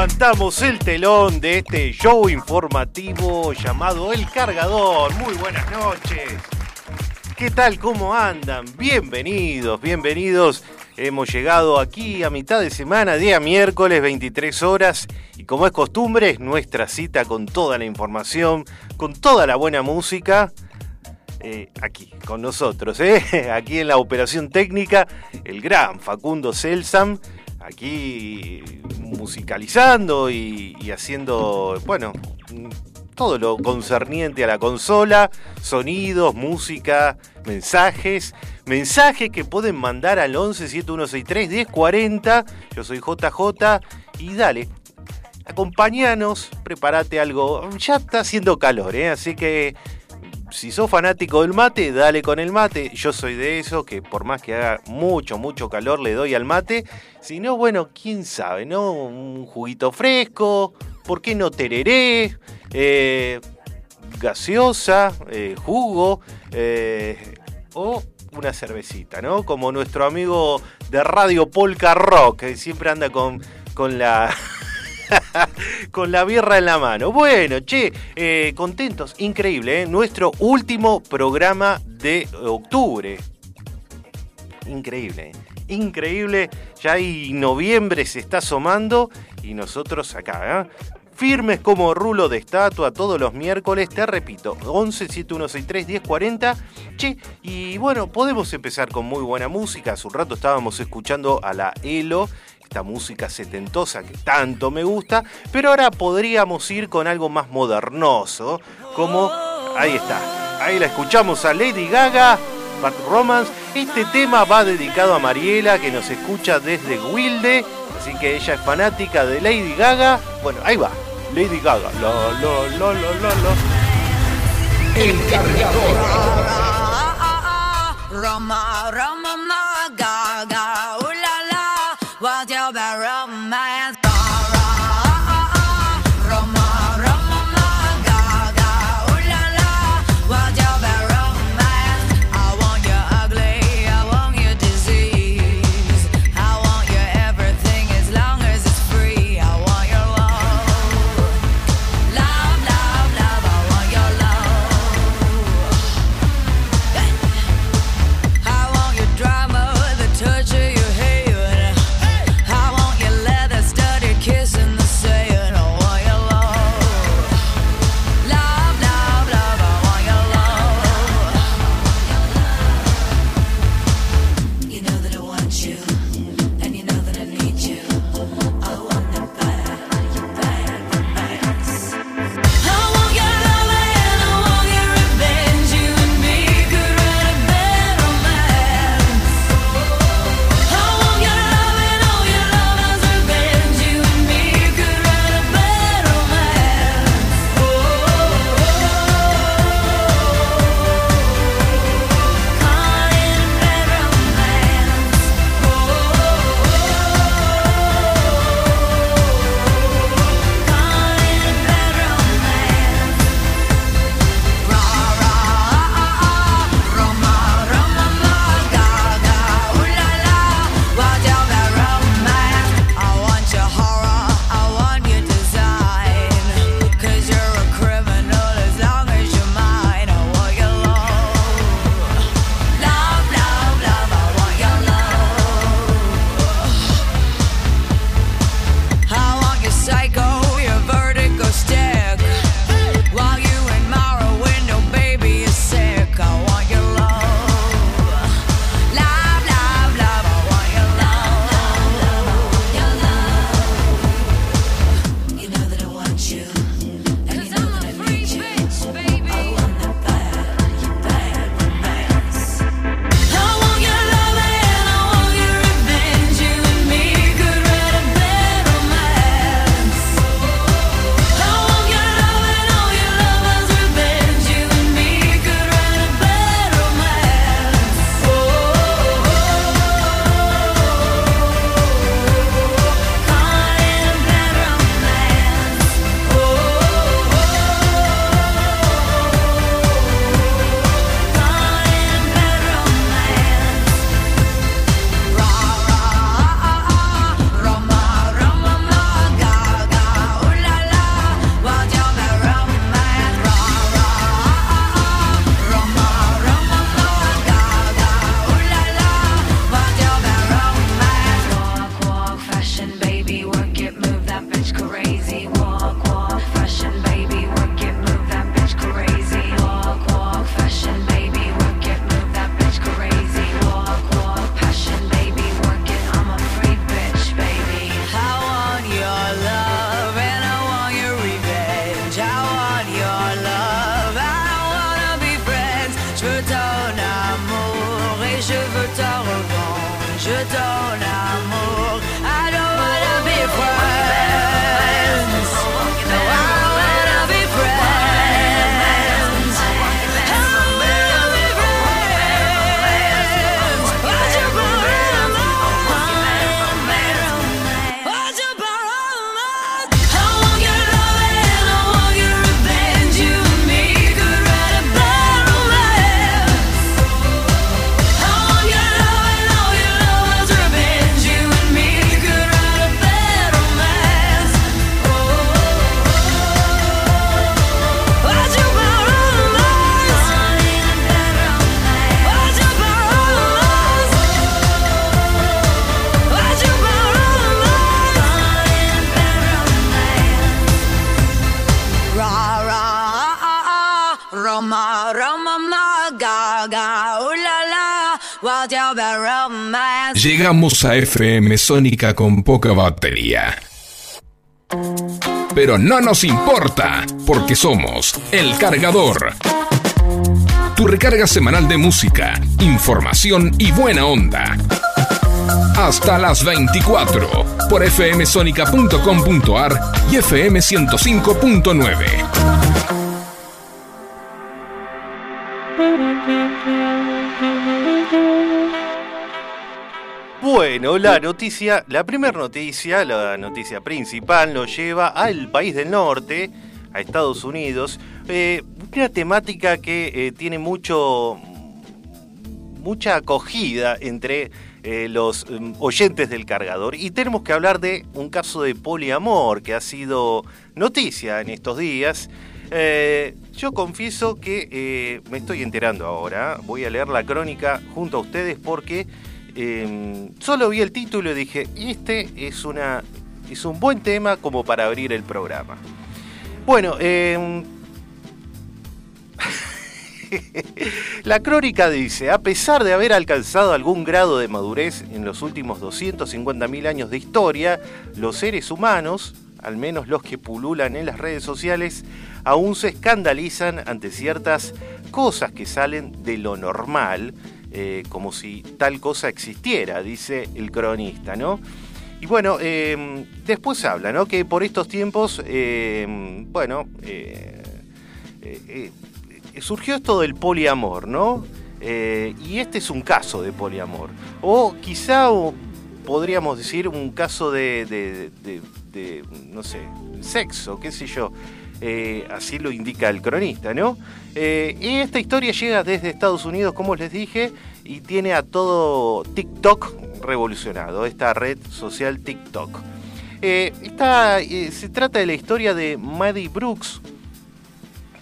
Levantamos el telón de este show informativo llamado El Cargador. Muy buenas noches. ¿Qué tal? ¿Cómo andan? Bienvenidos, bienvenidos. Hemos llegado aquí a mitad de semana, día miércoles, 23 horas. Y como es costumbre, es nuestra cita con toda la información, con toda la buena música. Eh, aquí, con nosotros, ¿eh? aquí en la operación técnica, el gran Facundo Celsam aquí musicalizando y, haciendo, bueno, todo lo concerniente a la consola, sonidos, música, mensajes, mensajes que pueden mandar al 11 7163 1040. Yo soy JJ y dale, acompáñanos, prepárate algo. Ya está haciendo calor, ¿eh? así que si sos fanático del mate, dale con el mate. Yo soy de eso, que por más que haga mucho, mucho calor, le doy al mate. Si no, bueno, quién sabe, ¿no? Un juguito fresco, ¿por qué no tereré? Eh, gaseosa, eh, jugo, eh, o una cervecita, ¿no? Como nuestro amigo de Radio Polka Rock, que siempre anda con, con la... con la birra en la mano. Bueno, che, eh, contentos, increíble, ¿eh? nuestro último programa de octubre. Increíble, ¿eh? increíble. Ya hay noviembre se está asomando y nosotros acá, firmes como rulo de estatua todos los miércoles, te repito, 11 7163 1040. Che, y bueno, podemos empezar con muy buena música. Hace un rato estábamos escuchando a la Elo esta música setentosa que tanto me gusta, pero ahora podríamos ir con algo más modernoso, como ahí está, ahí la escuchamos a Lady Gaga, Bad Romance. Este tema va dedicado a Mariela que nos escucha desde Wilde, así que ella es fanática de Lady Gaga. Bueno, ahí va, Lady Gaga. Lo, lo, lo, lo, lo, lo. El cargador. Roma, Roma, ma, Gaga, Llegamos a FM Sónica con poca batería. Pero no nos importa, porque somos El Cargador. Tu recarga semanal de música, información y buena onda. Hasta las 24 por fmsonica.com.ar y FM 105.9. Bueno, la noticia, la primera noticia, la noticia principal, nos lleva al país del norte, a Estados Unidos. Eh, una temática que eh, tiene mucho, mucha acogida entre eh, los mm, oyentes del cargador. Y tenemos que hablar de un caso de poliamor que ha sido noticia en estos días. Yo confieso que me estoy enterando ahora. Voy a leer la crónica junto a ustedes porque eh, solo vi el título y dije, este es, una, es un buen tema como para abrir el programa. Bueno, eh, la crónica dice, a pesar de haber alcanzado algún grado de madurez en los últimos 250.000 años de historia, los seres humanos, al menos los que pululan en las redes sociales, aún se escandalizan ante ciertas cosas que salen de lo normal, eh, como si tal cosa existiera, dice el cronista, ¿no? Y bueno, eh, después habla, ¿no? Que por estos tiempos, eh, bueno, surgió esto del poliamor, ¿no? Y este es un caso de poliamor. O quizá podríamos decir un caso de, de- de- de, no sé, sexo, qué sé yo. Eh, así lo indica el cronista, ¿no? Eh, y esta historia llega desde Estados Unidos, como les dije, y tiene a todo TikTok revolucionado, esta red social TikTok. Eh, esta, se trata de la historia de Maddie Brooks,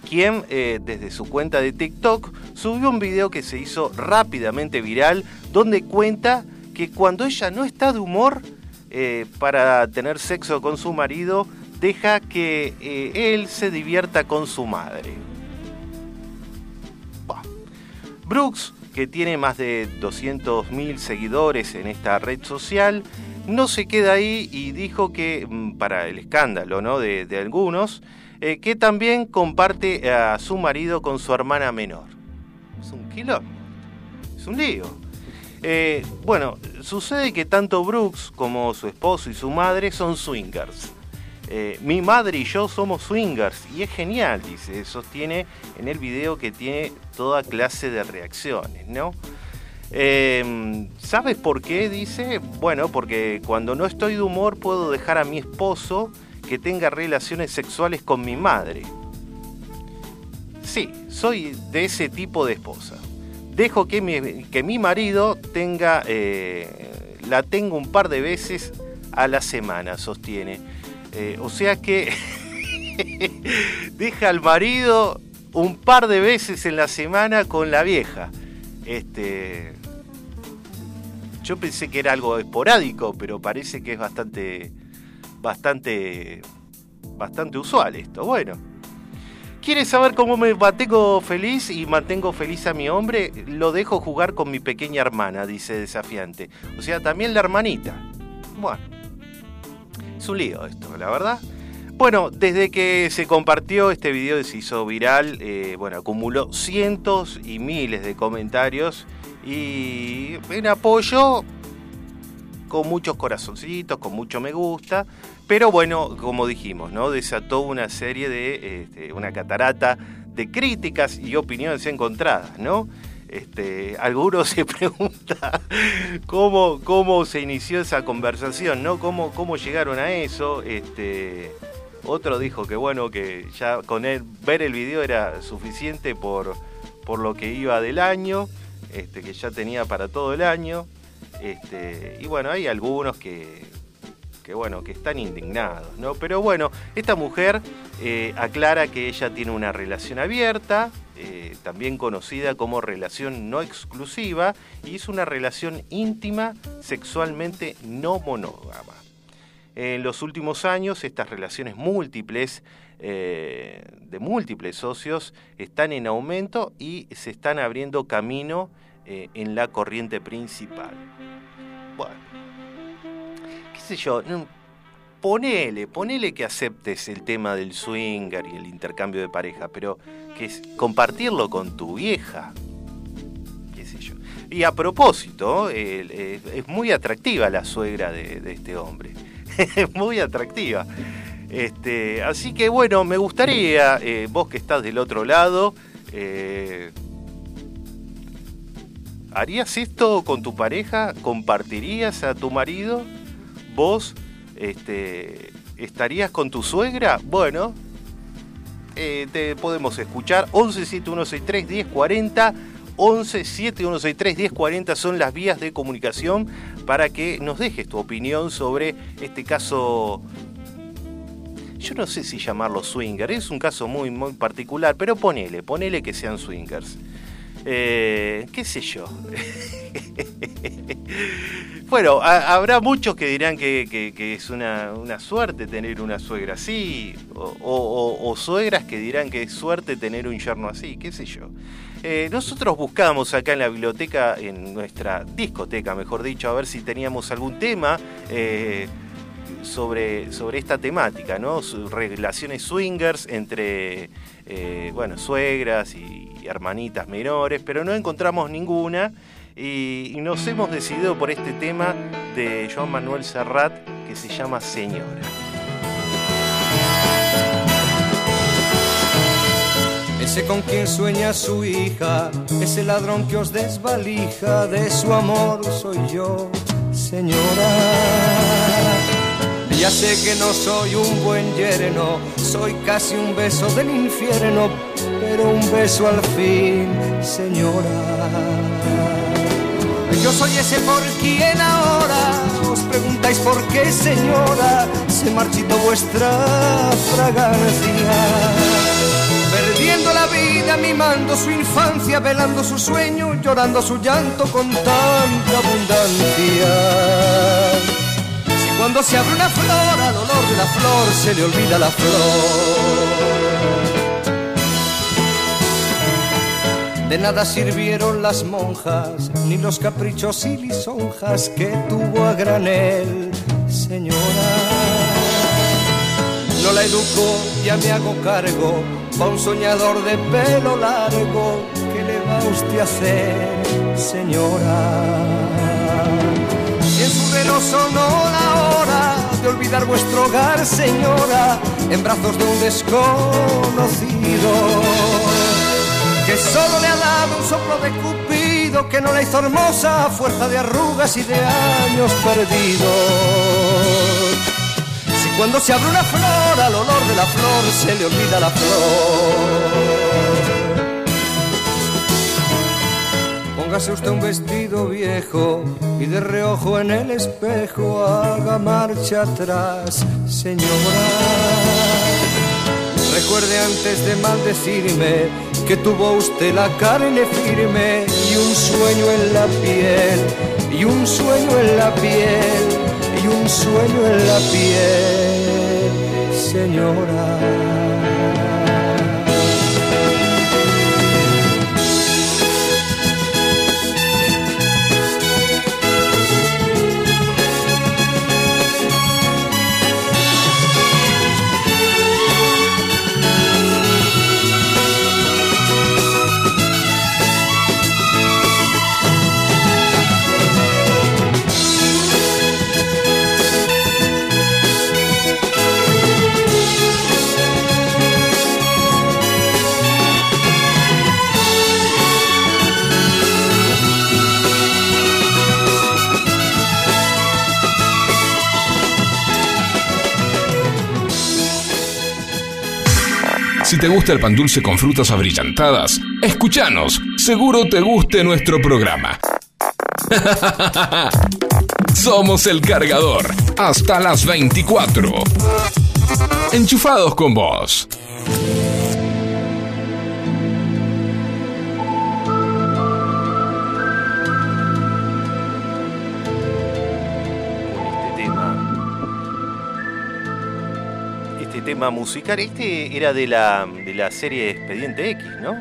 quien desde su cuenta de TikTok subió un video que se hizo rápidamente viral, donde cuenta que cuando ella no está de humor para tener sexo con su marido, deja que eh, él se divierta con su madre. Brooks, que tiene más de 200.000 seguidores en esta red social, no se queda ahí y dijo que, mm, para el escándalo ¿no? de, algunos, eh, que también comparte a su marido con su hermana menor. Es un quilombo, es un lío. Eh, bueno, sucede que tanto Brooks como su esposo y su madre son swingers. Eh, mi madre y yo somos swingers y es genial, dice, sostiene en el video que tiene toda clase de reacciones, ¿no? Eh, ¿Sabes por qué? Dice, bueno, porque cuando no estoy de humor puedo dejar a mi esposo que tenga relaciones sexuales con mi madre. Sí, soy de ese tipo de esposa. Dejo que mi, que mi marido tenga, eh, la tenga un par de veces a la semana, sostiene. Eh, o sea que deja al marido un par de veces en la semana con la vieja. Este, yo pensé que era algo esporádico, pero parece que es bastante, bastante, bastante usual esto. Bueno, ¿quieres saber cómo me mantengo feliz y mantengo feliz a mi hombre? Lo dejo jugar con mi pequeña hermana, dice desafiante. O sea, también la hermanita. Bueno, es lío esto, la verdad. Bueno, desde que se compartió este video se hizo viral, eh, bueno, acumuló cientos y miles de comentarios y en apoyo con muchos corazoncitos, con mucho me gusta, pero bueno, como dijimos, ¿no? Desató una serie de, este, una catarata de críticas y opiniones encontradas, ¿no? Este, algunos se preguntan cómo, cómo se inició esa conversación, ¿no? ¿Cómo, cómo llegaron a eso? Este, otro dijo que bueno, que ya con él ver el video era suficiente por, por lo que iba del año, este, que ya tenía para todo el año. Este, y bueno, hay algunos que, que bueno, que están indignados, ¿no? Pero bueno, esta mujer eh, aclara que ella tiene una relación abierta, eh, también conocida como relación no exclusiva, y es una relación íntima, sexualmente no monógama. En los últimos años, estas relaciones múltiples, eh, de múltiples socios, están en aumento y se están abriendo camino eh, en la corriente principal. Bueno, qué sé yo, ponele, ponele que aceptes el tema del swinger y el intercambio de pareja, pero que es compartirlo con tu vieja, qué. Y a propósito, es muy atractiva la suegra de, de este hombre, es muy atractiva. Este, así que bueno, me gustaría, eh, vos que estás del otro lado, eh, ¿harías esto con tu pareja? ¿Compartirías a tu marido? ¿Vos este, estarías con tu suegra? Bueno, eh, te podemos escuchar 11 7163 1040 11 7163 1040 son las vías de comunicación para que nos dejes tu opinión sobre este caso yo no sé si llamarlo swinger, es un caso muy, muy particular, pero ponele, ponele que sean swingers. Eh, ¿Qué sé yo? bueno, ha- habrá muchos que dirán que, es una, una suerte tener una suegra así, o, suegras que dirán que es suerte tener un yerno así, qué sé yo. Eh, nosotros buscamos acá en la biblioteca, en nuestra discoteca, mejor dicho, a ver si teníamos algún tema. eh, sobre, sobre esta temática, ¿no? Relaciones swingers entre, bueno, suegras y hermanitas menores, pero no encontramos ninguna y, y nos hemos decidido por este tema de Joan Manuel Serrat que se llama Señora. Ese con quien sueña su hija, ese ladrón que os desvalija, de su amor soy yo, señora. Ya sé que no soy un buen yerno, soy casi un beso del infierno, pero un beso al fin, señora. Yo soy ese por quien ahora os preguntáis por qué, señora, se marchitó vuestra fragancia. Perdiendo la vida, mimando su infancia, velando su sueño, llorando su llanto con tanta abundancia. Si cuando se abre una flor, al olor de la flor se le olvida la flor. De nada sirvieron las monjas, ni los caprichos y lisonjas que tuvo a granel, señora. No la educo, ya me hago cargo, pa' un soñador de pelo largo, ¿qué le va usted a hacer, señora? Y en su reloj sonó la hora de olvidar vuestro hogar, señora, en brazos de un desconocido que solo le ha dado un soplo de cupido que no la hizo hermosa a fuerza de arrugas y de años perdidos. Si cuando se abre una flor al olor de la flor se le olvida la flor. Póngase usted un vestido viejo y de reojo en el espejo haga marcha atrás, señora. Recuerde antes de maldecirme que tuvo usted la carne firme y un sueño en la piel, y un sueño en la piel, y un sueño en la piel, señora. Te gusta el pan dulce con frutas abrillantadas, escúchanos, seguro te guste nuestro programa. Somos el cargador, hasta las 24. Enchufados con vos. Musical, este era de la, de la serie Expediente X, ¿no?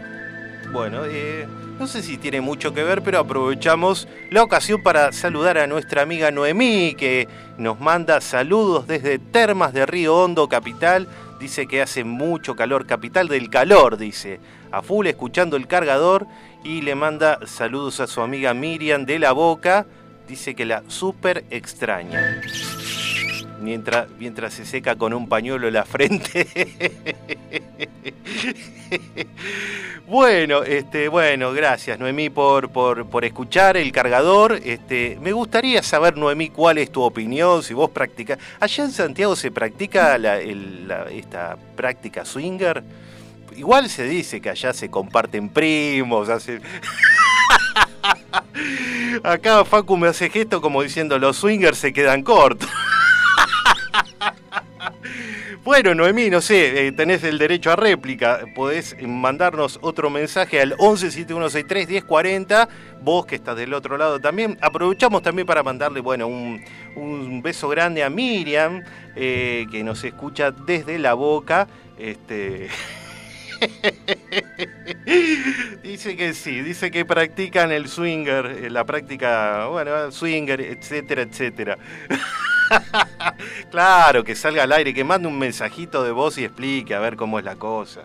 Bueno, eh, no sé si tiene mucho que ver, pero aprovechamos la ocasión para saludar a nuestra amiga Noemí, que nos manda saludos desde Termas de Río Hondo, capital. Dice que hace mucho calor, capital del calor, dice. A full escuchando el cargador y le manda saludos a su amiga Miriam de la Boca. Dice que la súper extraña. Mientras, mientras se seca con un pañuelo la frente. bueno, este, bueno, gracias Noemí por, por, por escuchar el cargador. Este, me gustaría saber, Noemí, cuál es tu opinión, si vos practicas. Allá en Santiago se practica la- esta práctica swinger. Igual se dice que allá se comparten primos, hace... Acá Facu me hace gesto como diciendo los swingers se quedan cortos. Bueno, Noemí, no sé, eh, tenés el derecho a réplica. Podés mandarnos otro mensaje al 1171631040. Vos que estás del otro lado también. Aprovechamos también para mandarle, bueno, un, un beso grande a Miriam, eh, que nos escucha desde la boca. Este. dice que sí, dice que practican el swinger, eh, la práctica, bueno, swinger, etcétera, etcétera. claro, que salga al aire, que mande un mensajito de voz y explique a ver cómo es la cosa.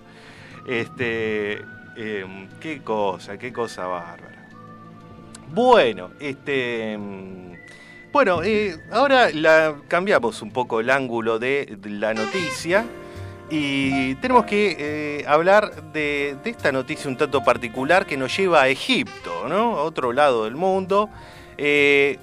Este, em, qué cosa, qué cosa bárbara. Bueno, este, em, bueno, eh, ahora la, cambiamos un poco el ángulo de la noticia y tenemos que eh, hablar de, esta noticia un tanto particular que nos lleva a Egipto, ¿no? A otro lado del mundo. Eh,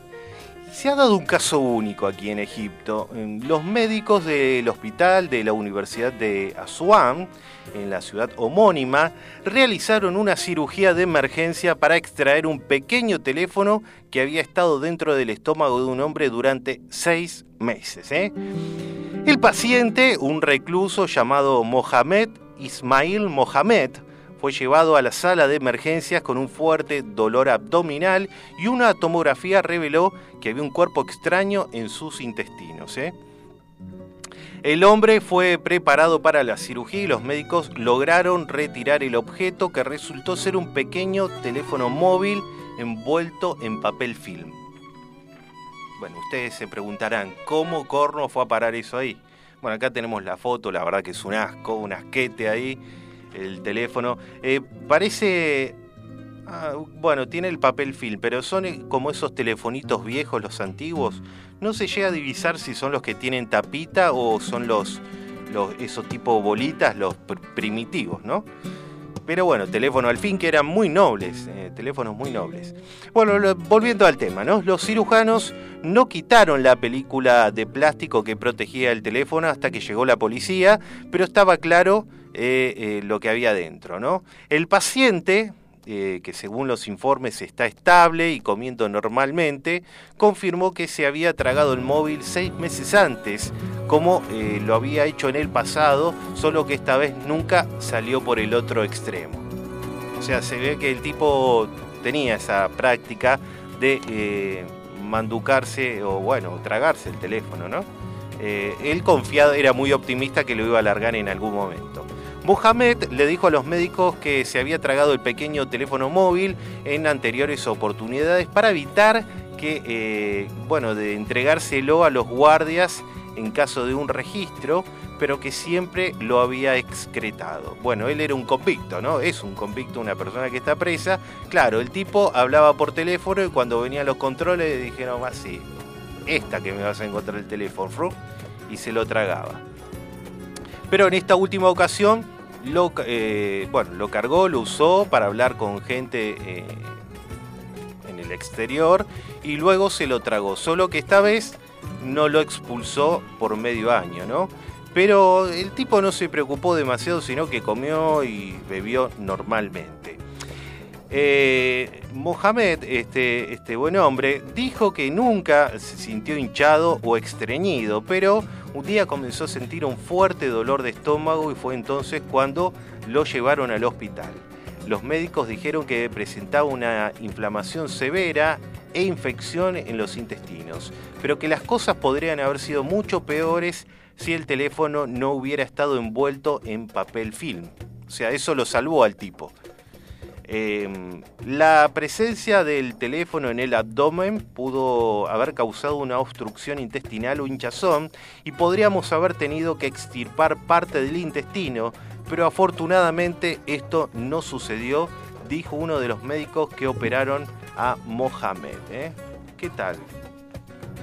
se ha dado un caso único aquí en Egipto. Los médicos del hospital de la Universidad de Asuán, en la ciudad homónima, realizaron una cirugía de emergencia para extraer un pequeño teléfono que había estado dentro del estómago de un hombre durante seis meses. ¿eh? El paciente, un recluso llamado Mohamed Ismail Mohamed, fue llevado a la sala de emergencias con un fuerte dolor abdominal y una tomografía reveló que había un cuerpo extraño en sus intestinos. ¿eh? El hombre fue preparado para la cirugía y los médicos lograron retirar el objeto que resultó ser un pequeño teléfono móvil envuelto en papel film. Bueno, ustedes se preguntarán, ¿cómo corno fue a parar eso ahí? Bueno, acá tenemos la foto, la verdad que es un asco, un asquete ahí, el teléfono. Eh, parece... ah, bueno, tiene el papel film, pero son eh, como esos telefonitos viejos, los antiguos. No se llega a divisar si son los que tienen tapita o son los, esos tipo bolitas, los pr- primitivos, ¿no? Pero bueno, teléfono al fin que eran muy nobles, eh, teléfonos muy nobles. Bueno, volviendo al tema, ¿no? Los cirujanos no quitaron la película de plástico que protegía el teléfono hasta que llegó la policía, pero estaba claro eh, eh, lo que había dentro, ¿no? El paciente, eh, que según los informes está estable y comiendo normalmente, confirmó que se había tragado el móvil seis meses antes, como eh, lo había hecho en el pasado, solo que esta vez nunca salió por el otro extremo. O sea, se ve que el tipo tenía esa práctica de eh, manducarse o bueno, tragarse el teléfono, ¿no? Él confiado, era muy optimista que lo iba a largar en algún momento. Mohamed le dijo a los médicos que se había tragado el pequeño teléfono móvil en anteriores oportunidades para evitar que, eh, bueno, de entregárselo a los guardias en caso de un registro, pero que siempre lo había excretado. Bueno, él era un convicto, ¿no? Es un convicto, una persona que está presa. Claro, el tipo hablaba por teléfono y cuando venían los controles le dijeron, así, esta que me vas a encontrar el teléfono, fru", y se lo tragaba. Pero en esta última ocasión, lo, eh, bueno, lo cargó, lo usó para hablar con gente eh, en el exterior y luego se lo tragó. Solo que esta vez no lo expulsó por medio año, ¿no? Pero el tipo no se preocupó demasiado, sino que comió y bebió normalmente. Eh, Mohamed, este, este buen hombre, dijo que nunca se sintió hinchado o estreñido, pero un día comenzó a sentir un fuerte dolor de estómago y fue entonces cuando lo llevaron al hospital. Los médicos dijeron que presentaba una inflamación severa e infección en los intestinos, pero que las cosas podrían haber sido mucho peores si el teléfono no hubiera estado envuelto en papel film. O sea, eso lo salvó al tipo. Eh, la presencia del teléfono en el abdomen pudo haber causado una obstrucción intestinal o hinchazón y podríamos haber tenido que extirpar parte del intestino, pero afortunadamente esto no sucedió, dijo uno de los médicos que operaron a Mohamed. ¿eh? ¿Qué tal?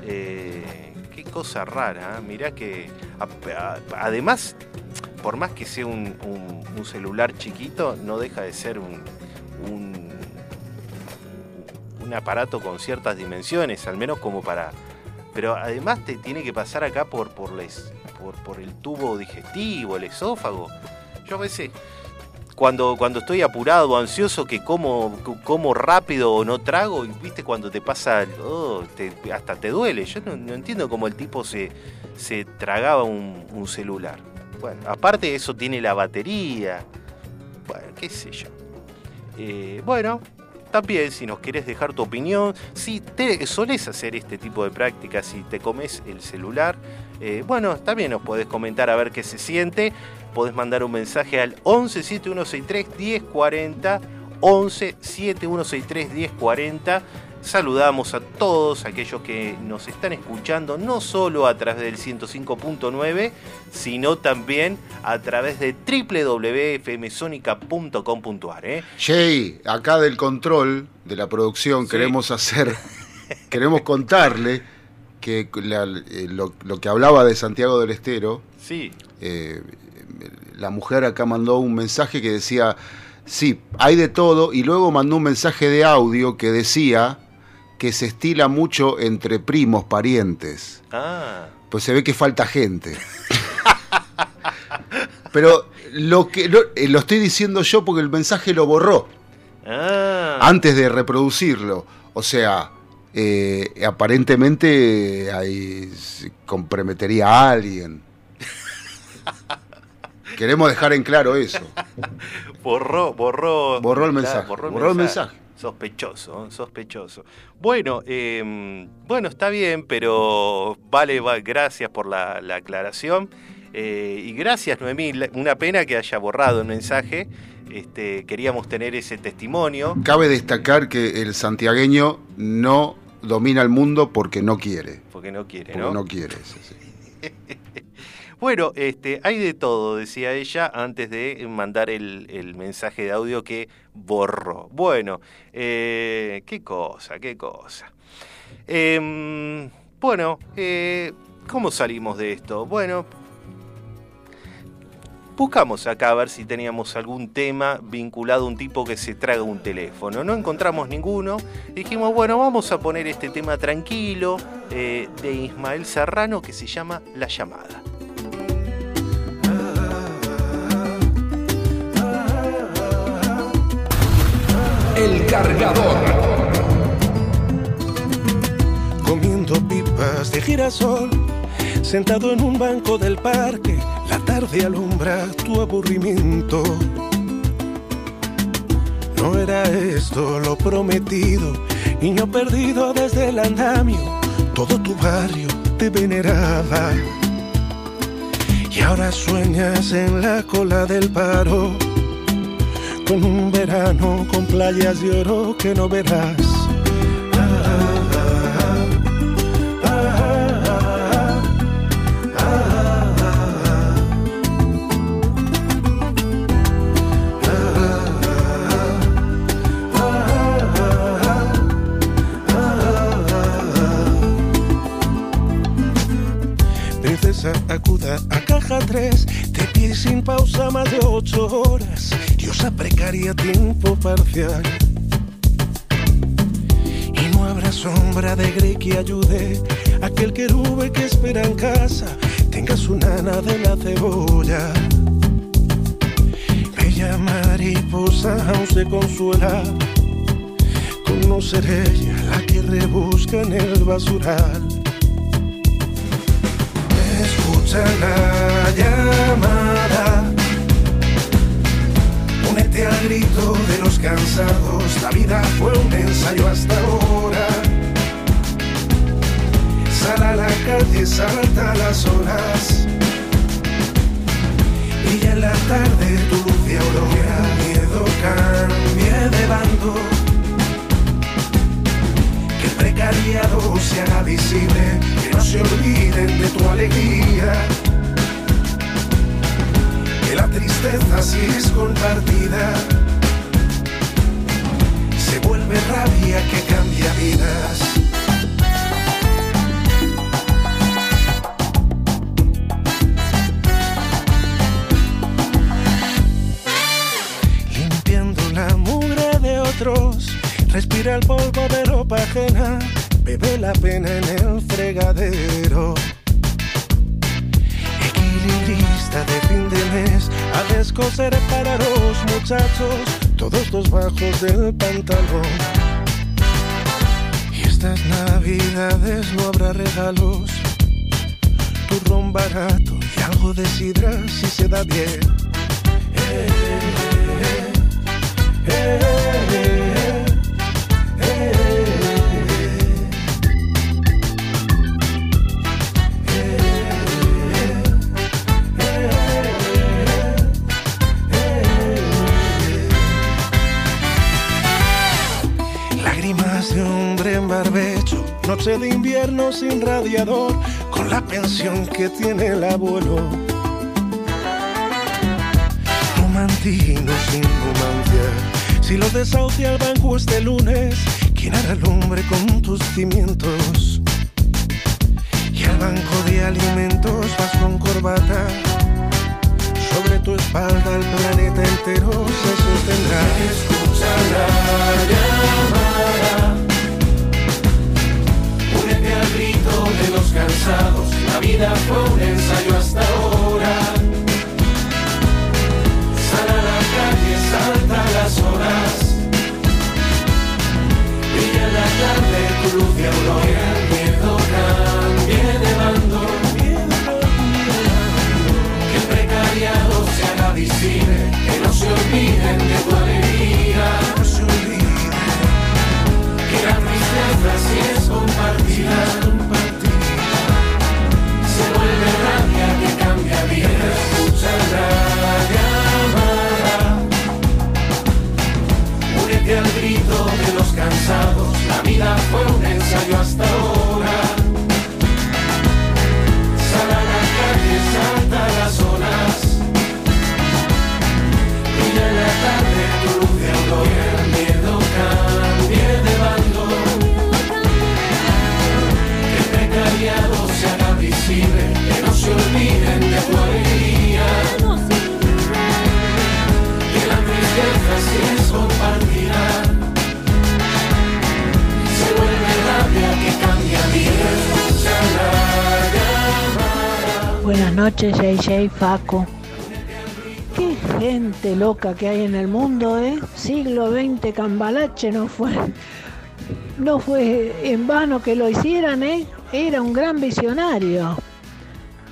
Eh, qué cosa rara, ¿eh? mirá que además, por más que sea un celular chiquito, no deja de ser un, un, un aparato con ciertas dimensiones, al menos como para... Pero además te tiene que pasar acá por, por, por, el tubo digestivo, el esófago. Yo a veces, cuando, cuando estoy apurado o ansioso, que como, como rápido o no trago, viste cuando te pasa, oh, hasta te duele. Yo no, no entiendo cómo el tipo se, se tragaba un, un celular. Bueno, aparte eso tiene la batería. Bueno, qué sé yo. Eh, bueno, también si nos querés dejar tu opinión, si te solés hacer este tipo de prácticas, si te comes el celular, eh, bueno, también nos podés comentar a ver qué se siente. Podés mandar un mensaje al 11 7163 1040, 11 7163 1040. Saludamos a todos aquellos que nos están escuchando, no solo a través del 105.9, sino también a través de www.fmsonica.com.ar. ¿eh? Jay, acá del control de la producción Sí. queremos hacer, queremos contarle que la- eh, lo, lo que hablaba de Santiago del Estero, Sí, eh, la mujer acá mandó un mensaje que decía, sí, hay de todo, y luego mandó un mensaje de audio que decía que se estila mucho entre primos, parientes. ah, Pues se ve que falta gente. Pero lo que lo, eh, lo estoy diciendo yo porque el mensaje lo borró ah. antes de reproducirlo. O sea, eh, aparentemente ahí comprometería a alguien. Queremos dejar en claro eso. Borró, borró. Borró el mensaje, borró el mensaje. Sospechoso, sospechoso. Bueno, eh, bueno, está bien, pero vale, va- gracias por la, la aclaración. Eh, y gracias, Noemí. Una pena que haya borrado el mensaje. Este, queríamos tener ese testimonio. Cabe destacar que el santiagueño no domina el mundo porque no quiere. Porque no quiere, Porque ¿no? no quiere. sí, sí. Bueno, este, hay de todo, decía ella, antes de mandar el, el mensaje de audio que borró. Bueno, eh, qué cosa, qué cosa. Em, bueno, eh, ¿cómo salimos de esto? Bueno, buscamos acá a ver si teníamos algún tema vinculado a un tipo que se traga un teléfono. No encontramos ninguno. Dijimos, bueno, vamos a poner este tema tranquilo eh, de Ismael Serrano que se llama La llamada. Cargador. comiendo pipas de girasol, sentado en un banco del parque, la tarde alumbra tu aburrimiento. No era esto lo prometido, niño perdido desde el andamio, todo tu barrio te veneraba. Y ahora sueñas en la cola del paro, con un verano con playas de oro que no verás. Acuda a caja 3, sin pausa más de 8 horas. Diosa precaria, tiempo parcial. Y no habrá sombra de grey que ayude a aquel querube que espera en casa. Te tenga su nana de la cebolla. Bella mariposa aún se consuela con no ser ella la que rebusca en el basural. Escucha la llamada, al grito de los cansados. La vida fue un ensayo hasta ahora. Sal a la calle, salta las horas. Y en la tarde tu de aurora, miedo cambie de bando. Que el precariado se haga visible, que no se olviden de tu alegría. Tristeza si es compartida, se vuelve rabia que cambia vidas. limpiando la mugre de otros. Respira el polvo de ropa ajena, bebe la pena en el fregadero. Equilibrista de fin de mes, a descoser para los muchachos, todos los bajos del pantalón. Y estas navidades no habrá regalos, turrón barato y algo de sidra si se da bien. Lágrimas de invierno sin radiador, con la pensión que tiene el abuelo. Romantino sin romancia, si lo desahucia el banco este lunes, ¿quién hará el hombre con tus cimientos? Y al banco de alimentos vas con corbata, sobre tu espalda el planeta entero se sostendrá. Escucha la llamada, de los cansados. La vida fue un ensayo hasta ahora. Sal a la calle, salta las horas. Brilla en la tarde tu luz de aurora. Que hay en el mundo, ¿eh? Siglo XX Cambalache no fue, no fue en vano que lo hicieran, ¿eh? Era un gran visionario.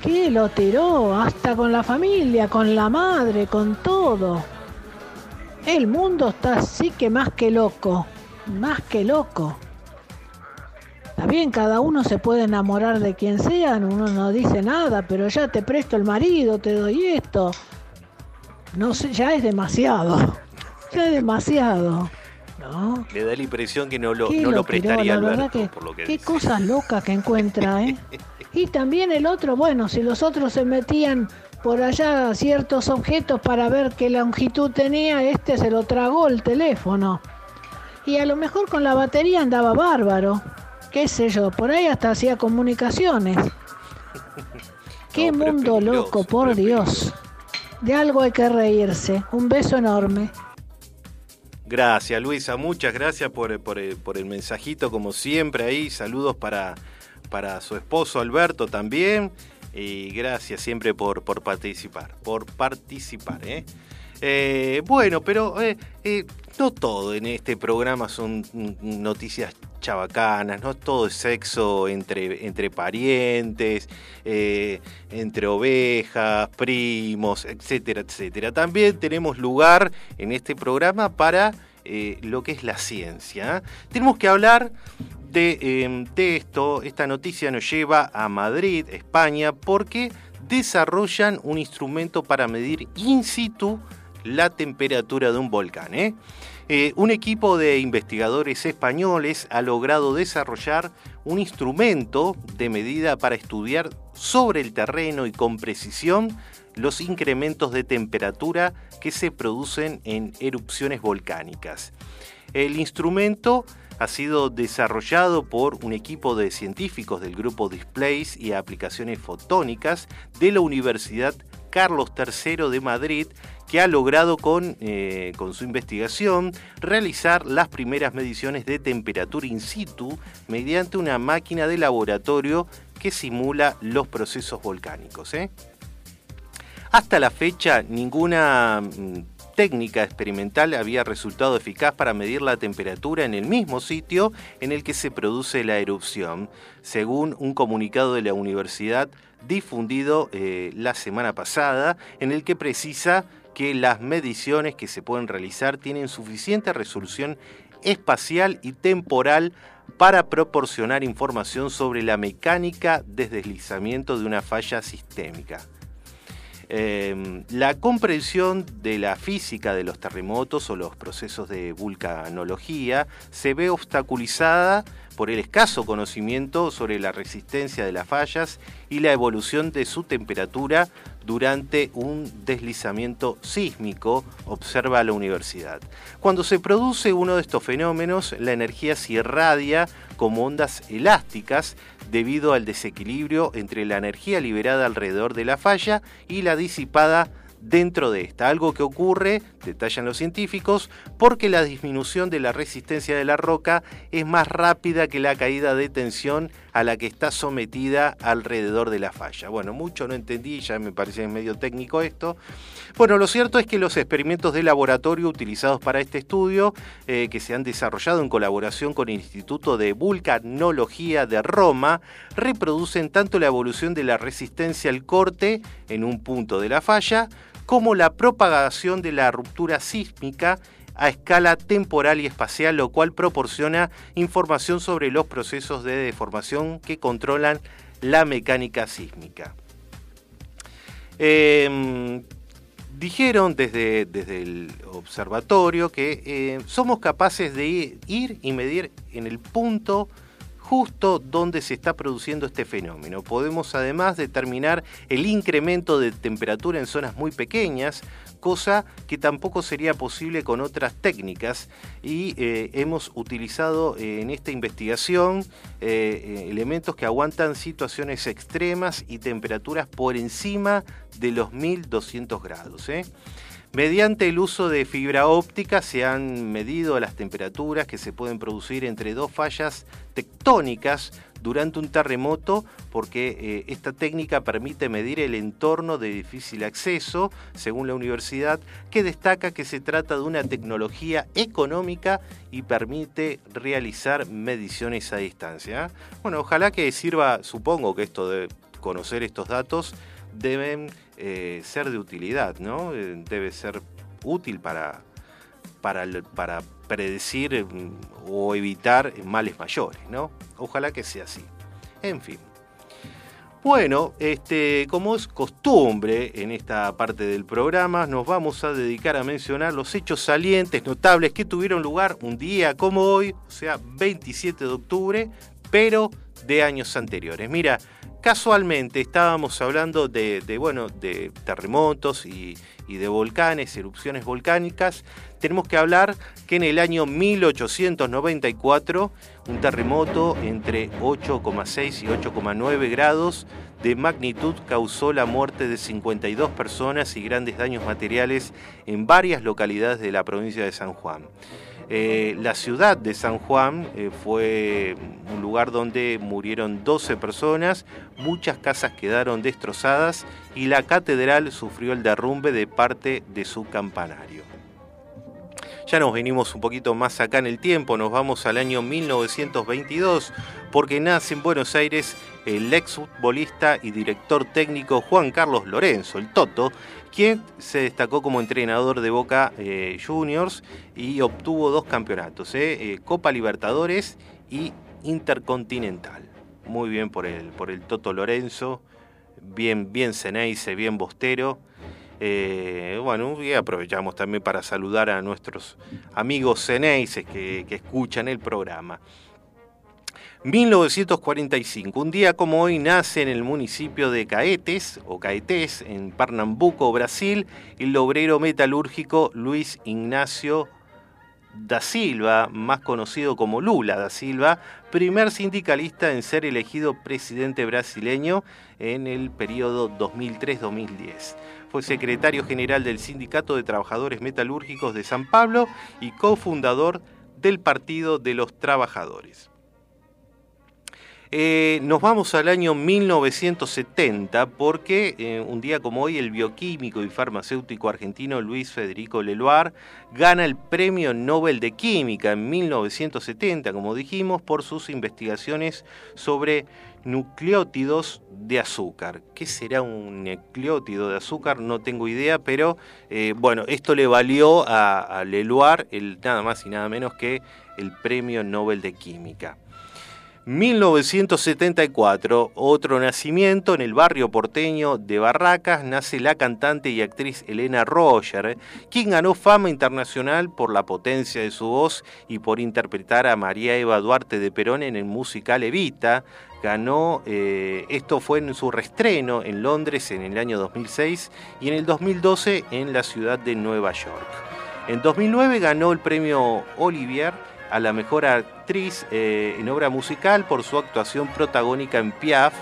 Que lo tiró hasta con la familia, con la madre, con todo. El mundo está así que más que loco, más que loco. Está bien, cada uno se puede enamorar de quien sea, uno no dice nada, pero ya te presto el marido, te doy esto. No sé, ya es demasiado. Ya es demasiado. ¿No? Le da la impresión que no lo, ¿Qué no lo prestaría La Alberto, que, por lo que qué dice. cosas locas que encuentra, ¿eh? Y también el otro, bueno, si los otros se metían por allá ciertos objetos para ver qué longitud tenía, este se lo tragó el teléfono. Y a lo mejor con la batería andaba bárbaro. Qué sé yo, por ahí hasta hacía comunicaciones. Qué No, mundo loco, por Dios. De algo hay que reírse. Un beso enorme. Gracias, Luisa. Muchas gracias por, por el, mensajito, como siempre ahí. Saludos para, su esposo Alberto también. Y gracias siempre por, participar, por participar, ¿eh? Eh, bueno, pero eh, eh, no todo en este programa son noticias chabacanas, no todo es sexo entre, entre parientes, eh, entre ovejas, primos, etcétera, etcétera. También tenemos lugar en este programa para eh, lo que es la ciencia. Tenemos que hablar de, eh, de esto. Esta noticia nos lleva a Madrid, España, porque desarrollan un instrumento para medir in situ la temperatura de un volcán. ¿eh? Eh, un equipo de investigadores españoles ha logrado desarrollar un instrumento de medida para estudiar sobre el terreno y con precisión los incrementos de temperatura que se producen en erupciones volcánicas. El instrumento ha sido desarrollado por un equipo de científicos del grupo Displays y Aplicaciones Fotónicas de la Universidad Carlos III de Madrid, que ha logrado con, eh, con su investigación realizar las primeras mediciones de temperatura in situ mediante una máquina de laboratorio que simula los procesos volcánicos. ¿eh? Hasta la fecha, ninguna mm, técnica experimental había resultado eficaz para medir la temperatura en el mismo sitio en el que se produce la erupción, según un comunicado de la universidad difundido eh, la semana pasada, en el que precisa que las mediciones que se pueden realizar tienen suficiente resolución espacial y temporal para proporcionar información sobre la mecánica de deslizamiento de una falla sistémica. Eh, la comprensión de la física de los terremotos o los procesos de vulcanología se ve obstaculizada por el escaso conocimiento sobre la resistencia de las fallas y la evolución de su temperatura durante un deslizamiento sísmico, observa la universidad. Cuando se produce uno de estos fenómenos, la energía se irradia como ondas elásticas debido al desequilibrio entre la energía liberada alrededor de la falla y la disipada dentro de esta, algo que ocurre, detallan los científicos, porque la disminución de la resistencia de la roca es más rápida que la caída de tensión a la que está sometida alrededor de la falla. Bueno, mucho no entendí, ya me parece medio técnico esto. Bueno, lo cierto es que los experimentos de laboratorio utilizados para este estudio, eh, que se han desarrollado en colaboración con el Instituto de Vulcanología de Roma, reproducen tanto la evolución de la resistencia al corte en un punto de la falla, como la propagación de la ruptura sísmica a escala temporal y espacial, lo cual proporciona información sobre los procesos de deformación que controlan la mecánica sísmica. Eh, dijeron desde, desde, el observatorio que eh, somos capaces de ir y medir en el punto justo donde se está produciendo este fenómeno. Podemos además determinar el incremento de temperatura en zonas muy pequeñas, cosa que tampoco sería posible con otras técnicas y eh, hemos utilizado eh, en esta investigación eh, elementos que aguantan situaciones extremas y temperaturas por encima de los 1200 grados. Mediante el uso de fibra óptica se han medido las temperaturas que se pueden producir entre dos fallas tectónicas durante un terremoto porque eh, esta técnica permite medir el entorno de difícil acceso, según la universidad, que destaca que se trata de una tecnología económica y permite realizar mediciones a distancia. Bueno, ojalá que sirva, supongo que esto de conocer estos datos deben eh, ser de utilidad, ¿no? Eh, debe ser útil para, para, para predecir mm, o evitar males mayores, ¿no? Ojalá que sea así. En fin. Bueno, este, como es costumbre en esta parte del programa, nos vamos a dedicar a mencionar los hechos salientes, notables que tuvieron lugar un día como hoy, o sea, 27 de octubre, pero de años anteriores. Mira, casualmente estábamos hablando de, bueno, de terremotos y, y de volcanes, erupciones volcánicas, tenemos que hablar que en el año 1894 un terremoto entre 8,6 y 8,9 grados de magnitud causó la muerte de 52 personas y grandes daños materiales en varias localidades de la provincia de San Juan. Eh, la ciudad de San Juan eh, fue un lugar donde murieron 12 personas, muchas casas quedaron destrozadas y la catedral sufrió el derrumbe de parte de su campanario. Ya nos venimos un poquito más acá en el tiempo, nos vamos al año 1922, porque nace en Buenos Aires el exfutbolista y director técnico Juan Carlos Lorenzo, el Toto, quien se destacó como entrenador de Boca eh, Juniors y obtuvo dos campeonatos, eh, eh, Copa Libertadores y Intercontinental. Muy bien por el, por el Toto Lorenzo, bien, bien Ceneice, bien Bostero. Bueno, y aprovechamos también para saludar a nuestros amigos ceneices que escuchan el programa. 1945, un día como hoy nace en el municipio de Caetes o Caetés, en Pernambuco, Brasil, el obrero metalúrgico Luis Ignacio da Silva, más conocido como Lula da Silva, primer sindicalista en ser elegido presidente brasileño en el periodo 2003-2010. Fue secretario general del Sindicato de Trabajadores Metalúrgicos de San Pablo y cofundador del Partido de los Trabajadores. Eh, nos vamos al año 1970 porque eh, un día como hoy el bioquímico y farmacéutico argentino Luis Federico Leloir gana el Premio Nobel de Química en 1970, como dijimos, por sus investigaciones sobre nucleótidos de azúcar. ¿Qué será un nucleótido de azúcar? No tengo idea, pero eh, bueno, esto le valió a, a Leloir el, nada más y nada menos que el Premio Nobel de Química. 1974, otro nacimiento en el barrio porteño de Barracas, nace la cantante y actriz Elena Roger, quien ganó fama internacional por la potencia de su voz y por interpretar a María Eva Duarte de Perón en el musical Evita. Ganó, eh, esto fue en su reestreno en Londres en el año 2006 y en el 2012 en la ciudad de Nueva York. En 2009 ganó el premio Olivier a la mejor actriz eh, en obra musical por su actuación protagónica en Piaf,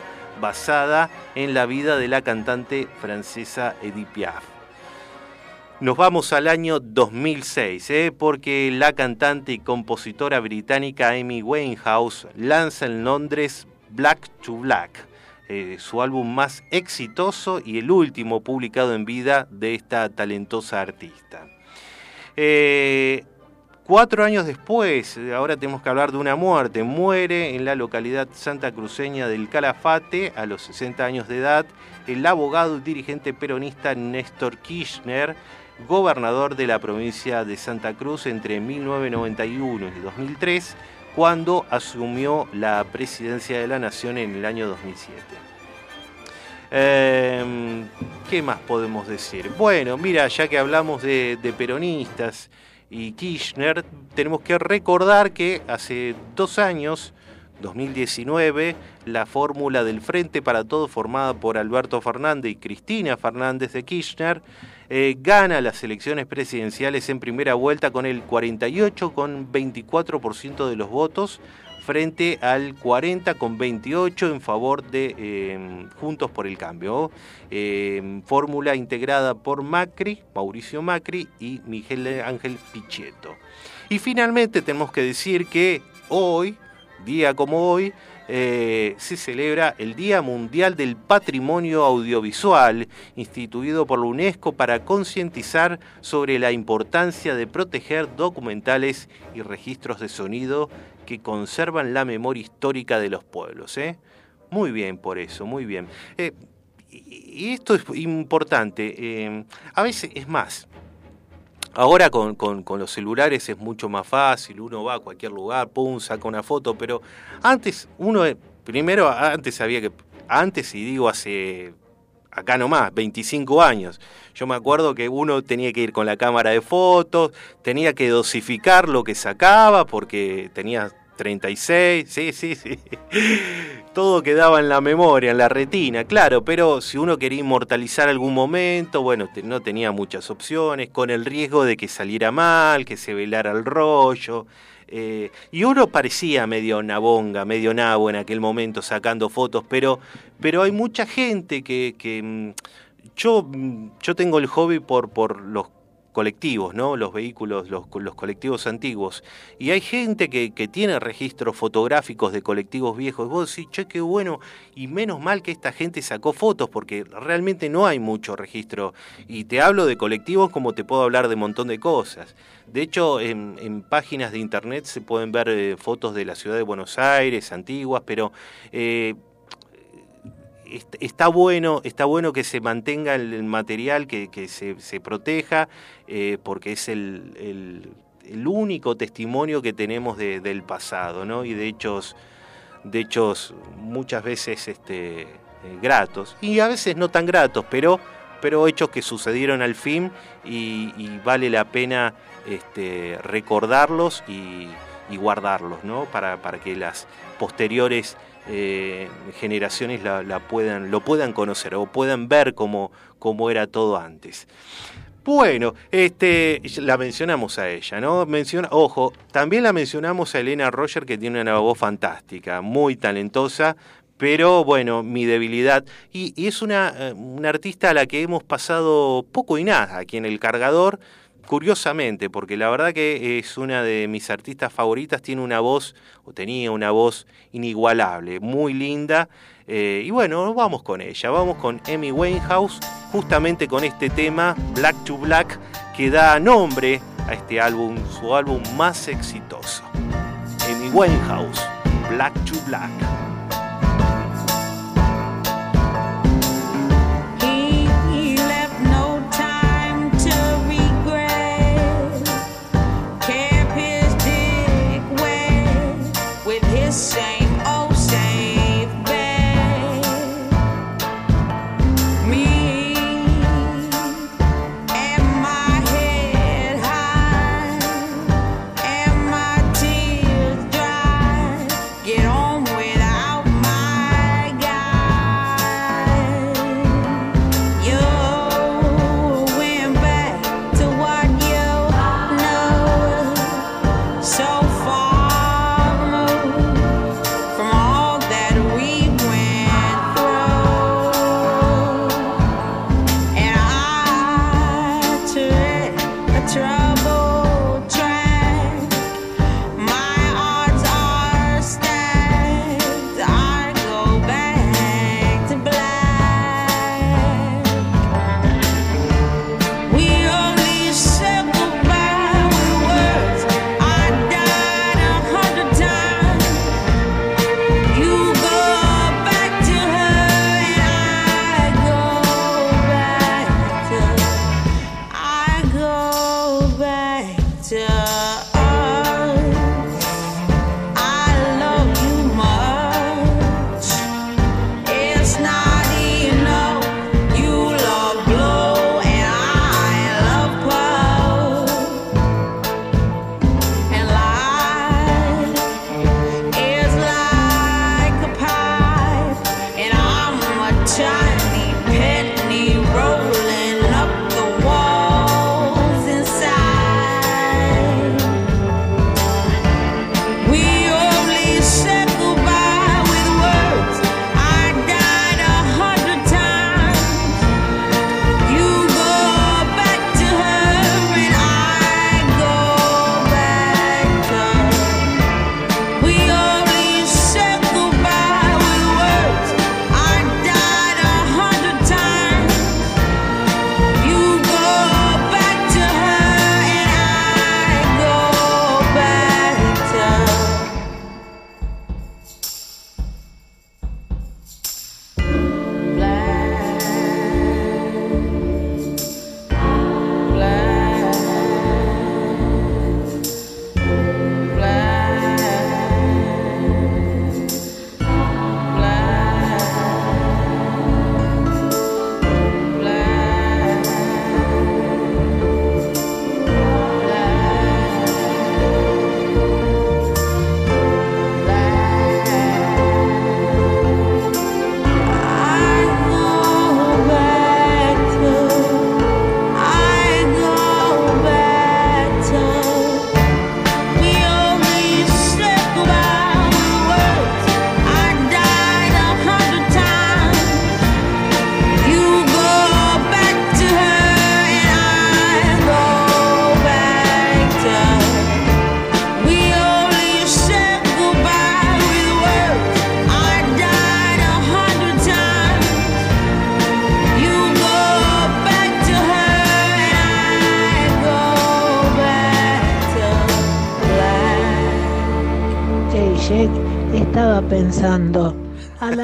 basada en la vida de la cantante francesa Edith Piaf. Nos vamos al año 2006, eh, porque la cantante y compositora británica Amy Winehouse lanza en Londres Black to Black, eh, su álbum más exitoso y el último publicado en vida de esta talentosa artista. Cuatro años después, ahora tenemos que hablar de una muerte, muere en la localidad santa cruceña del Calafate a los 60 años de edad el abogado y dirigente peronista Néstor Kirchner, gobernador de la provincia de Santa Cruz entre 1991 y 2003, cuando asumió la presidencia de la nación en el año 2007. Eh, ¿Qué más podemos decir? Bueno, mira, ya que hablamos de peronistas, y Kirchner, tenemos que recordar que hace dos años, 2019, la fórmula del Frente para Todo formada por Alberto Fernández y Cristina Fernández de Kirchner eh, gana las elecciones presidenciales en primera vuelta con el 48,24% de los votos frente al 40,28 en favor de eh, Juntos por el Cambio. Eh, fórmula integrada por Macri, Mauricio Macri y Miguel Ángel Pichetto. Y finalmente tenemos que decir que hoy, día como hoy, eh, se celebra el Día Mundial del Patrimonio Audiovisual, instituido por la UNESCO para concientizar sobre la importancia de proteger documentales y registros de sonido que conservan la memoria histórica de los pueblos. ¿eh? Muy bien por eso, muy bien. Eh, y esto es importante. eh, a veces es más. Ahora con, con- los celulares es mucho más fácil, uno va a cualquier lugar, pum, saca una foto, pero antes uno, eh, primero antes había que, antes y digo hace, acá nomás, 25 años, yo me acuerdo que uno tenía que ir con la cámara de fotos, tenía que dosificar lo que sacaba porque tenía 36, sí, sí, sí. Todo quedaba en la memoria, en la retina, claro, pero si uno quería inmortalizar algún momento, bueno, no tenía muchas opciones, con el riesgo de que saliera mal, que se velara el rollo. Eh, y uno parecía medio nabonga, medio nabo en aquel momento sacando fotos, pero, pero hay mucha gente que, que, mm, yo, mm, yo tengo el hobby por, por los colectivos, ¿no? Los vehículos, los, colectivos antiguos. Y hay gente que, tiene registros fotográficos de colectivos viejos. Vos decís, che, qué bueno. Y menos mal que esta gente sacó fotos, porque realmente no hay mucho registro. Y te hablo de colectivos como te puedo hablar de un montón de cosas. De hecho, en, páginas de internet se pueden ver eh, fotos de la ciudad de Buenos Aires, antiguas, pero eh, está bueno, está bueno que se mantenga el, material, que, se, proteja, eh, porque es el, único testimonio que tenemos de- del pasado, ¿no? Y de hechos, de hechos muchas veces este, eh, gratos, y a veces no tan gratos, pero, pero hechos que sucedieron al fin y, y vale la pena este, recordarlos y, y guardarlos, ¿no? Para, para que las posteriores eh, generaciones la, puedan, lo puedan conocer o puedan ver cómo, cómo era todo antes. Bueno, este, la mencionamos a ella, ¿no? Menciona, ojo, también la mencionamos a Elena Roger, que tiene una voz fantástica, muy talentosa, pero bueno, mi debilidad. Y, y es una, eh, una artista a la que hemos pasado poco y nada aquí en El Cargador, curiosamente, porque la verdad que es una de mis artistas favoritas, tiene una voz, o tenía una voz inigualable, muy linda. eh, y bueno, vamos con ella, vamos con Amy Winehouse, justamente con este tema, Black to Black, que da nombre a este álbum, su álbum más exitoso. Amy Winehouse, Black to Black.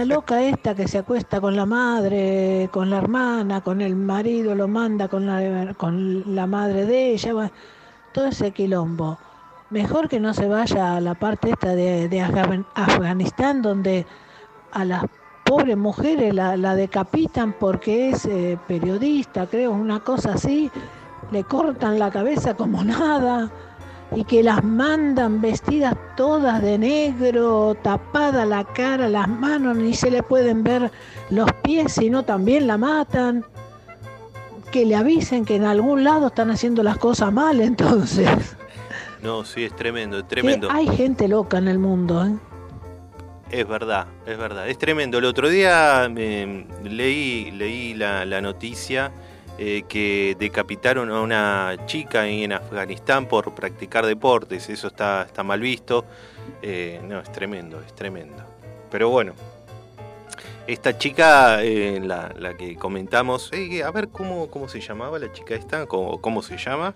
Loca esta que se acuesta con la madre, con la hermana, con el marido, lo manda con la, con la madre de ella, todo ese quilombo. Mejor que no se vaya a la parte esta de, de Afgan- Afganistán donde a las pobres mujeres la, la decapitan porque es eh, periodista, creo, una cosa así, le cortan la cabeza como nada y que las mandan vestidas todas de negro, tapada la cara, las manos, ni se le pueden ver los pies, sino también la matan. Que le avisen que en algún lado están haciendo las cosas mal, entonces. No, sí, es tremendo, es Que tremendo. hay gente loca en el mundo, ¿eh? Es verdad, es verdad. Es tremendo. El otro día eh, leí, leí la, la noticia eh, que decapitaron a una chica en Afganistán por practicar deportes. Eso está, está mal visto. Eh, no, es tremendo, es tremendo. Pero bueno, esta chica, eh, la, la que comentamos, a ver cómo, cómo se llamaba la chica esta, cómo, cómo se llama.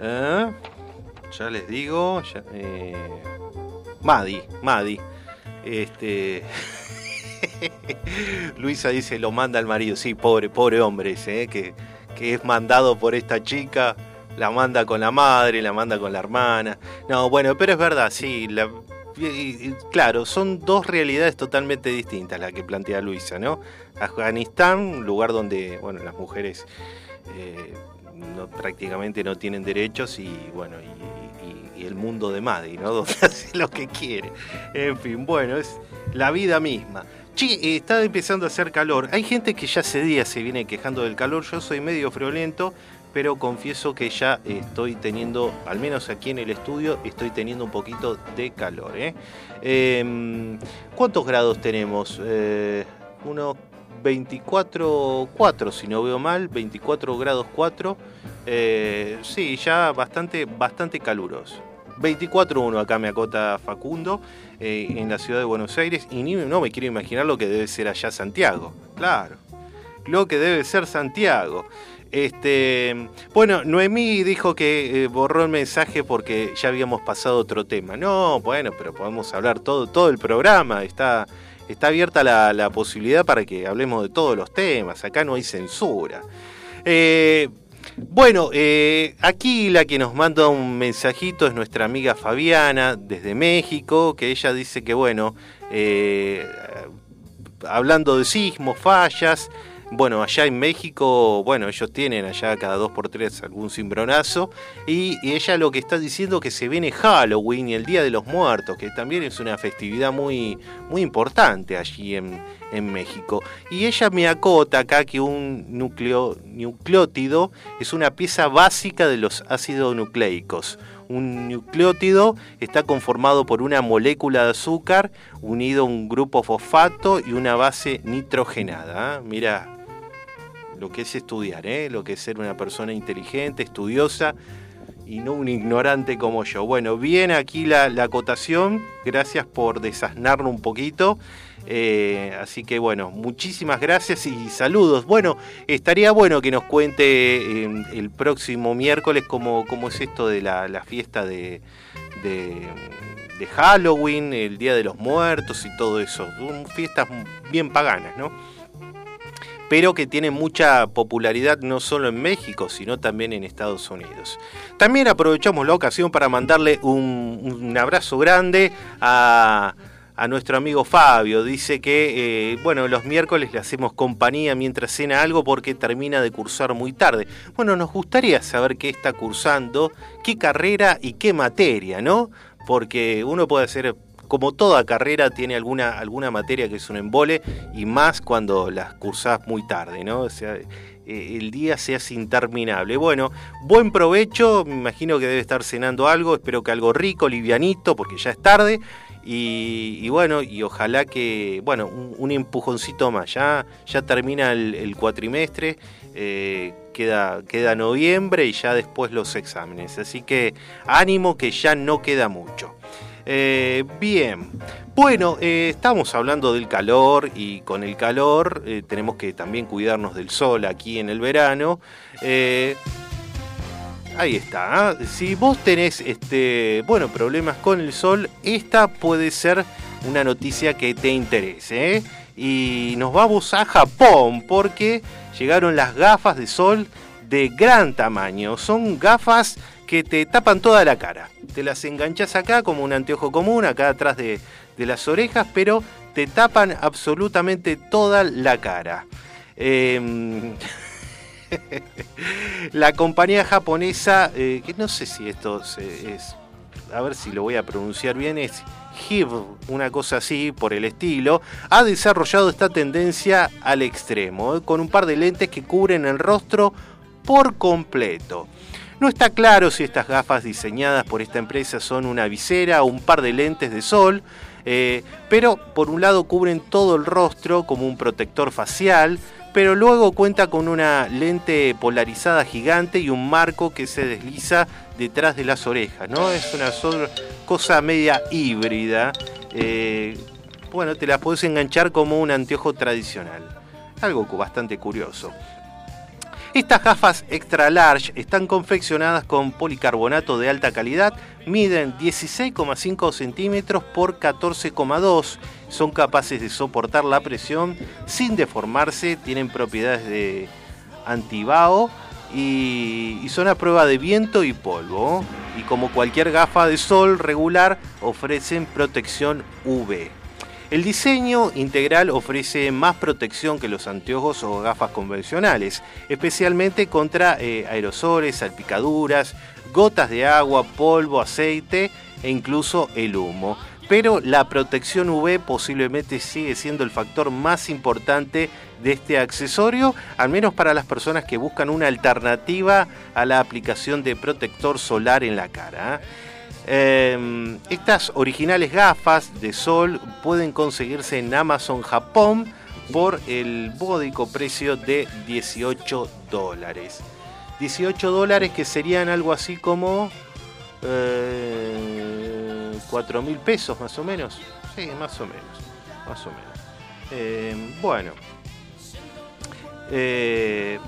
Eh, ya les digo, eh, Madi, Madi. Este. Luisa dice, lo manda el marido. Sí, pobre, pobre hombre ese, ¿eh? que, que es mandado por esta chica. La manda con la madre, la manda con la hermana. No, bueno, pero es verdad, sí. la- claro, son dos realidades totalmente distintas las que plantea Luisa, ¿no? Afganistán, un lugar donde, bueno, las mujeres eh, no- prácticamente no tienen derechos y, bueno, y- y el mundo de Maddy, ¿no? Donde hace lo que quiere. En fin, bueno, es la vida misma. Che, eh, está empezando a hacer calor. Hay gente que ya hace días se viene quejando del calor. Yo soy medio friolento, pero confieso que ya estoy teniendo, al menos aquí en el estudio, estoy teniendo un poquito de calor. ¿eh? Em, ¿Cuántos grados tenemos? Eh, unos 24,4 si no veo mal, 24 grados 4. Eh, sí, ya bastante, bastante caluroso. 24.1 acá me acota Facundo eh, en la ciudad de Buenos Aires y no me quiero imaginar lo que debe ser allá Santiago. Claro, lo que debe ser Santiago. Este, bueno, Noemí dijo que eh, borró el mensaje porque ya habíamos pasado otro tema. No, bueno, pero podemos hablar todo, todo el programa. Está, está abierta la, la posibilidad para que hablemos de todos los temas. Acá no hay censura. Eh, bueno, eh, aquí la que nos manda un mensajito es nuestra amiga Fabiana desde México, que ella dice que, bueno, eh, hablando de sismos, fallas, bueno, allá en México, bueno, ellos tienen allá cada dos por tres algún cimbronazo, y, ella lo que está diciendo que se viene Halloween y el Día de los Muertos, que también es una festividad muy, muy importante allí en, en México. Y ella me acota acá que un núcleo, nucleótido es una pieza básica de los ácidos nucleicos. Un nucleótido está conformado por una molécula de azúcar unido a un grupo fosfato y una base nitrogenada. ¿ah? Mira lo que es estudiar, ¿eh? lo que es ser una persona inteligente, estudiosa y no un ignorante como yo. Bueno, bien aquí la, la acotación, gracias por desasnarlo un poquito. Eh, así que bueno, muchísimas gracias y saludos. Bueno, estaría bueno que nos cuente eh, el próximo miércoles cómo, cómo es esto de la, la fiesta de, de, Halloween, el Día de los Muertos y todo eso. Fiestas bien paganas, ¿no? Pero que tiene mucha popularidad no solo en México, sino también en Estados Unidos. También aprovechamos la ocasión para mandarle un, abrazo grande a, a, nuestro amigo Fabio. Dice que, eh, bueno, los miércoles le hacemos compañía mientras cena algo porque termina de cursar muy tarde. Bueno, nos gustaría saber qué está cursando, qué carrera y qué materia, ¿no? Porque uno puede hacer como toda carrera tiene alguna, alguna materia que es un embole y más cuando las cursás muy tarde, ¿no? O sea, eh, el día se hace interminable. Bueno, buen provecho, me imagino que debe estar cenando algo, espero que algo rico, livianito, porque ya es tarde. Y, bueno, y ojalá que, bueno, un, empujoncito más, ya, ya termina el, el cuatrimestre, eh, queda, queda noviembre y ya después los exámenes. Así que ánimo que ya no queda mucho. Eh, bien, bueno, eh, estamos hablando del calor y con el calor eh, tenemos que también cuidarnos del sol aquí en el verano. Ahí está. Si vos tenés este, bueno, problemas con el sol, esta puede ser una noticia que te interese. Y nos vamos a Japón porque llegaron las gafas de sol de gran tamaño. Son gafas que te tapan toda la cara. Te las enganchas acá como un anteojo común, acá atrás de, las orejas, pero te tapan absolutamente toda la cara. Em, la compañía japonesa, eh, que no sé si esto es, a ver si lo voy a pronunciar bien, es HIV, una cosa así por el estilo, ha desarrollado esta tendencia al extremo, eh, con un par de lentes que cubren el rostro por completo. No está claro si estas gafas diseñadas por esta empresa son una visera o un par de lentes de sol, eh, pero por un lado cubren todo el rostro como un protector facial, pero luego cuenta con una lente polarizada gigante y un marco que se desliza detrás de las orejas, ¿no? Es una cosa media híbrida. eh, bueno, te la puedes enganchar como un anteojo tradicional. Algo bastante curioso. Estas gafas extra large están confeccionadas con policarbonato de alta calidad, miden 16,5 centímetros por 14,2, son capaces de soportar la presión sin deformarse, tienen propiedades de antibao y, y son a prueba de viento y polvo. Y como cualquier gafa de sol regular, ofrecen protección UV. El diseño integral ofrece más protección que los anteojos o gafas convencionales, especialmente contra eh, aerosoles, salpicaduras, gotas de agua, polvo, aceite e incluso el humo. Pero la protección UV posiblemente sigue siendo el factor más importante de este accesorio, al menos para las personas que buscan una alternativa a la aplicación de protector solar en la cara. Eh, estas originales gafas de sol pueden conseguirse en Amazon Japón por el módico precio de 18 dólares. 18 dólares que serían algo así como eh, 4 mil pesos más o menos. Sí, más o menos. Más o menos. Eh, bueno. Eh,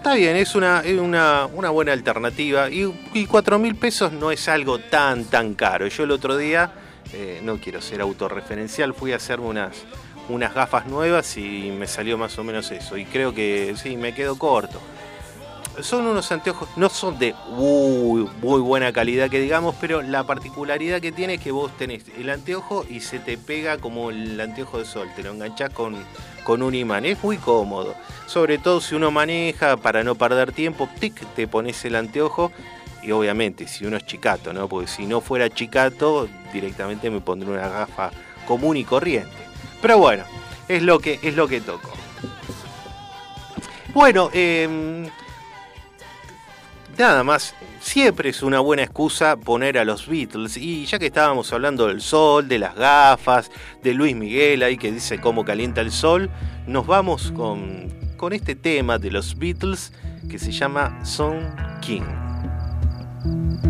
Está bien, es una, una, buena alternativa. Y, y 4 mil pesos no es algo tan, tan caro. Yo el otro día, eh, no quiero ser autorreferencial, fui a hacerme unas, unas gafas nuevas y me salió más o menos eso. Y creo que sí, me quedo corto. Son unos anteojos, no son de muy, buena calidad que digamos, pero la particularidad que tiene es que vos tenés el anteojo y se te pega como el anteojo de sol, te lo enganchás con, con un imán, es muy cómodo. Sobre todo si uno maneja para no perder tiempo, tic, te pones el anteojo y obviamente si uno es chicato, ¿no? Porque si no fuera chicato, directamente me pondré una gafa común y corriente. Pero bueno, es lo que, es lo que toco. Bueno, eh, nada más, siempre es una buena excusa poner a los Beatles. Y ya que estábamos hablando del sol, de las gafas, de Luis Miguel ahí que dice cómo calienta el sol, nos vamos con, con este tema de los Beatles que se llama Song King.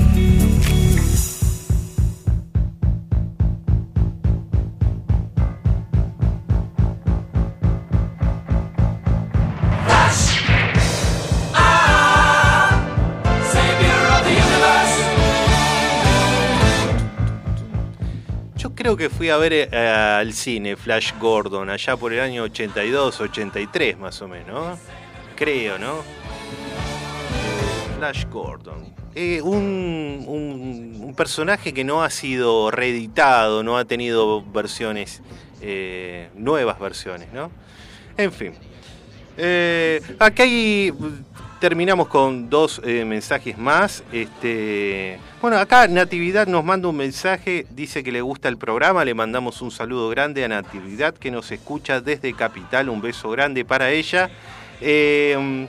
Que fui a ver eh, al cine Flash Gordon allá por el año 82, 83 más o menos. Creo, ¿no? Flash Gordon. Eh, un, un- un personaje que no ha sido reeditado, no ha tenido versiones, eh, nuevas versiones, ¿no? En fin. Eh, acá hay, terminamos con dos eh, mensajes más. Este, bueno, acá Natividad nos manda un mensaje, dice que le gusta el programa, le mandamos un saludo grande a Natividad que nos escucha desde Capital, un beso grande para ella. Eh,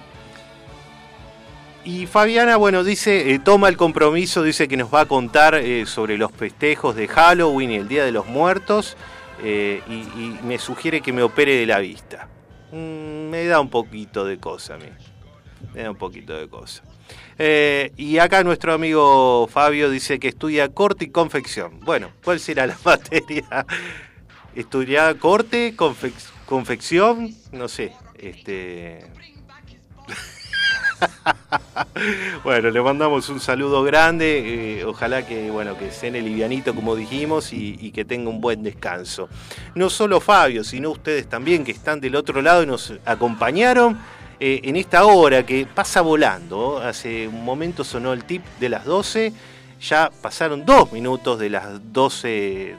y Fabiana, bueno, dice, eh, toma el compromiso, dice que nos va a contar eh, sobre los festejos de Halloween y el Día de los Muertos, y, y me sugiere que me opere de la vista. Mm, me da un poquito de cosa a mí. Un poquito de cosa. Eh, y acá nuestro amigo Fabio dice que estudia corte y confección. Bueno, ¿cuál será la materia? ¿Estudia corte, confec- confección? No sé. Este. bueno, le mandamos un saludo grande. eh, ojalá que bueno que cene livianito como dijimos y que tenga un buen descanso. No solo Fabio, sino ustedes también que están del otro lado y nos acompañaron eh, en esta hora que pasa volando. Hace un momento sonó el tip de las 12. Ya pasaron dos minutos de las 12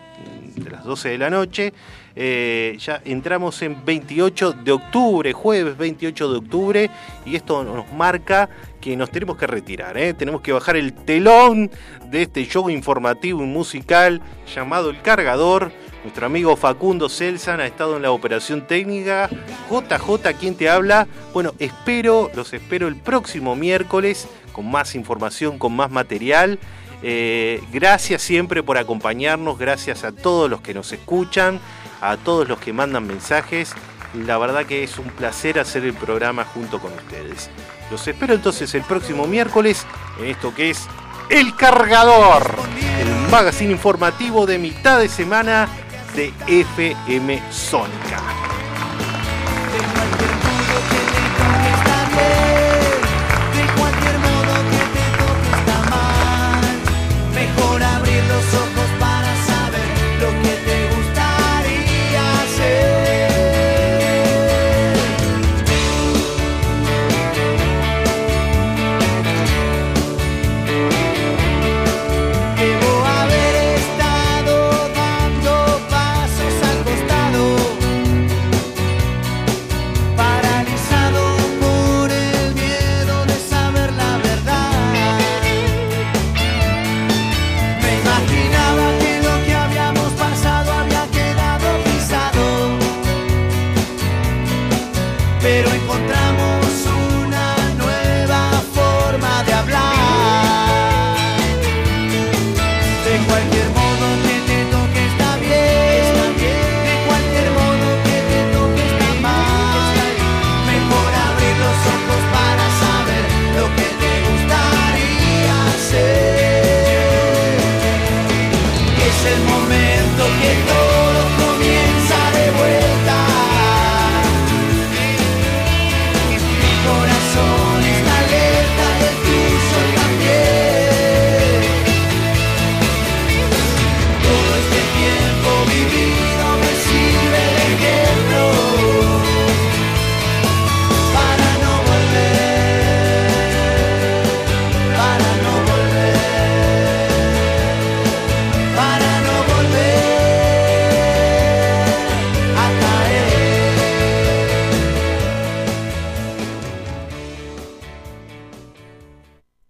de las 12 de la noche. Eh, ya entramos en 28 de octubre, jueves 28 de octubre, y esto nos marca que nos tenemos que retirar. ¿eh? Tenemos que bajar el telón de este show informativo y musical llamado El Cargador. Nuestro amigo Facundo Celsan ha estado en la operación técnica. JJ, ¿quién te habla? Bueno, espero, los espero el próximo miércoles con más información, con más material. Eh, gracias siempre por acompañarnos, gracias a todos los que nos escuchan, a todos los que mandan mensajes. La verdad que es un placer hacer el programa junto con ustedes. Los espero entonces el próximo miércoles en esto que es El Cargador, el magazine informativo de mitad de semana de FM Sónica.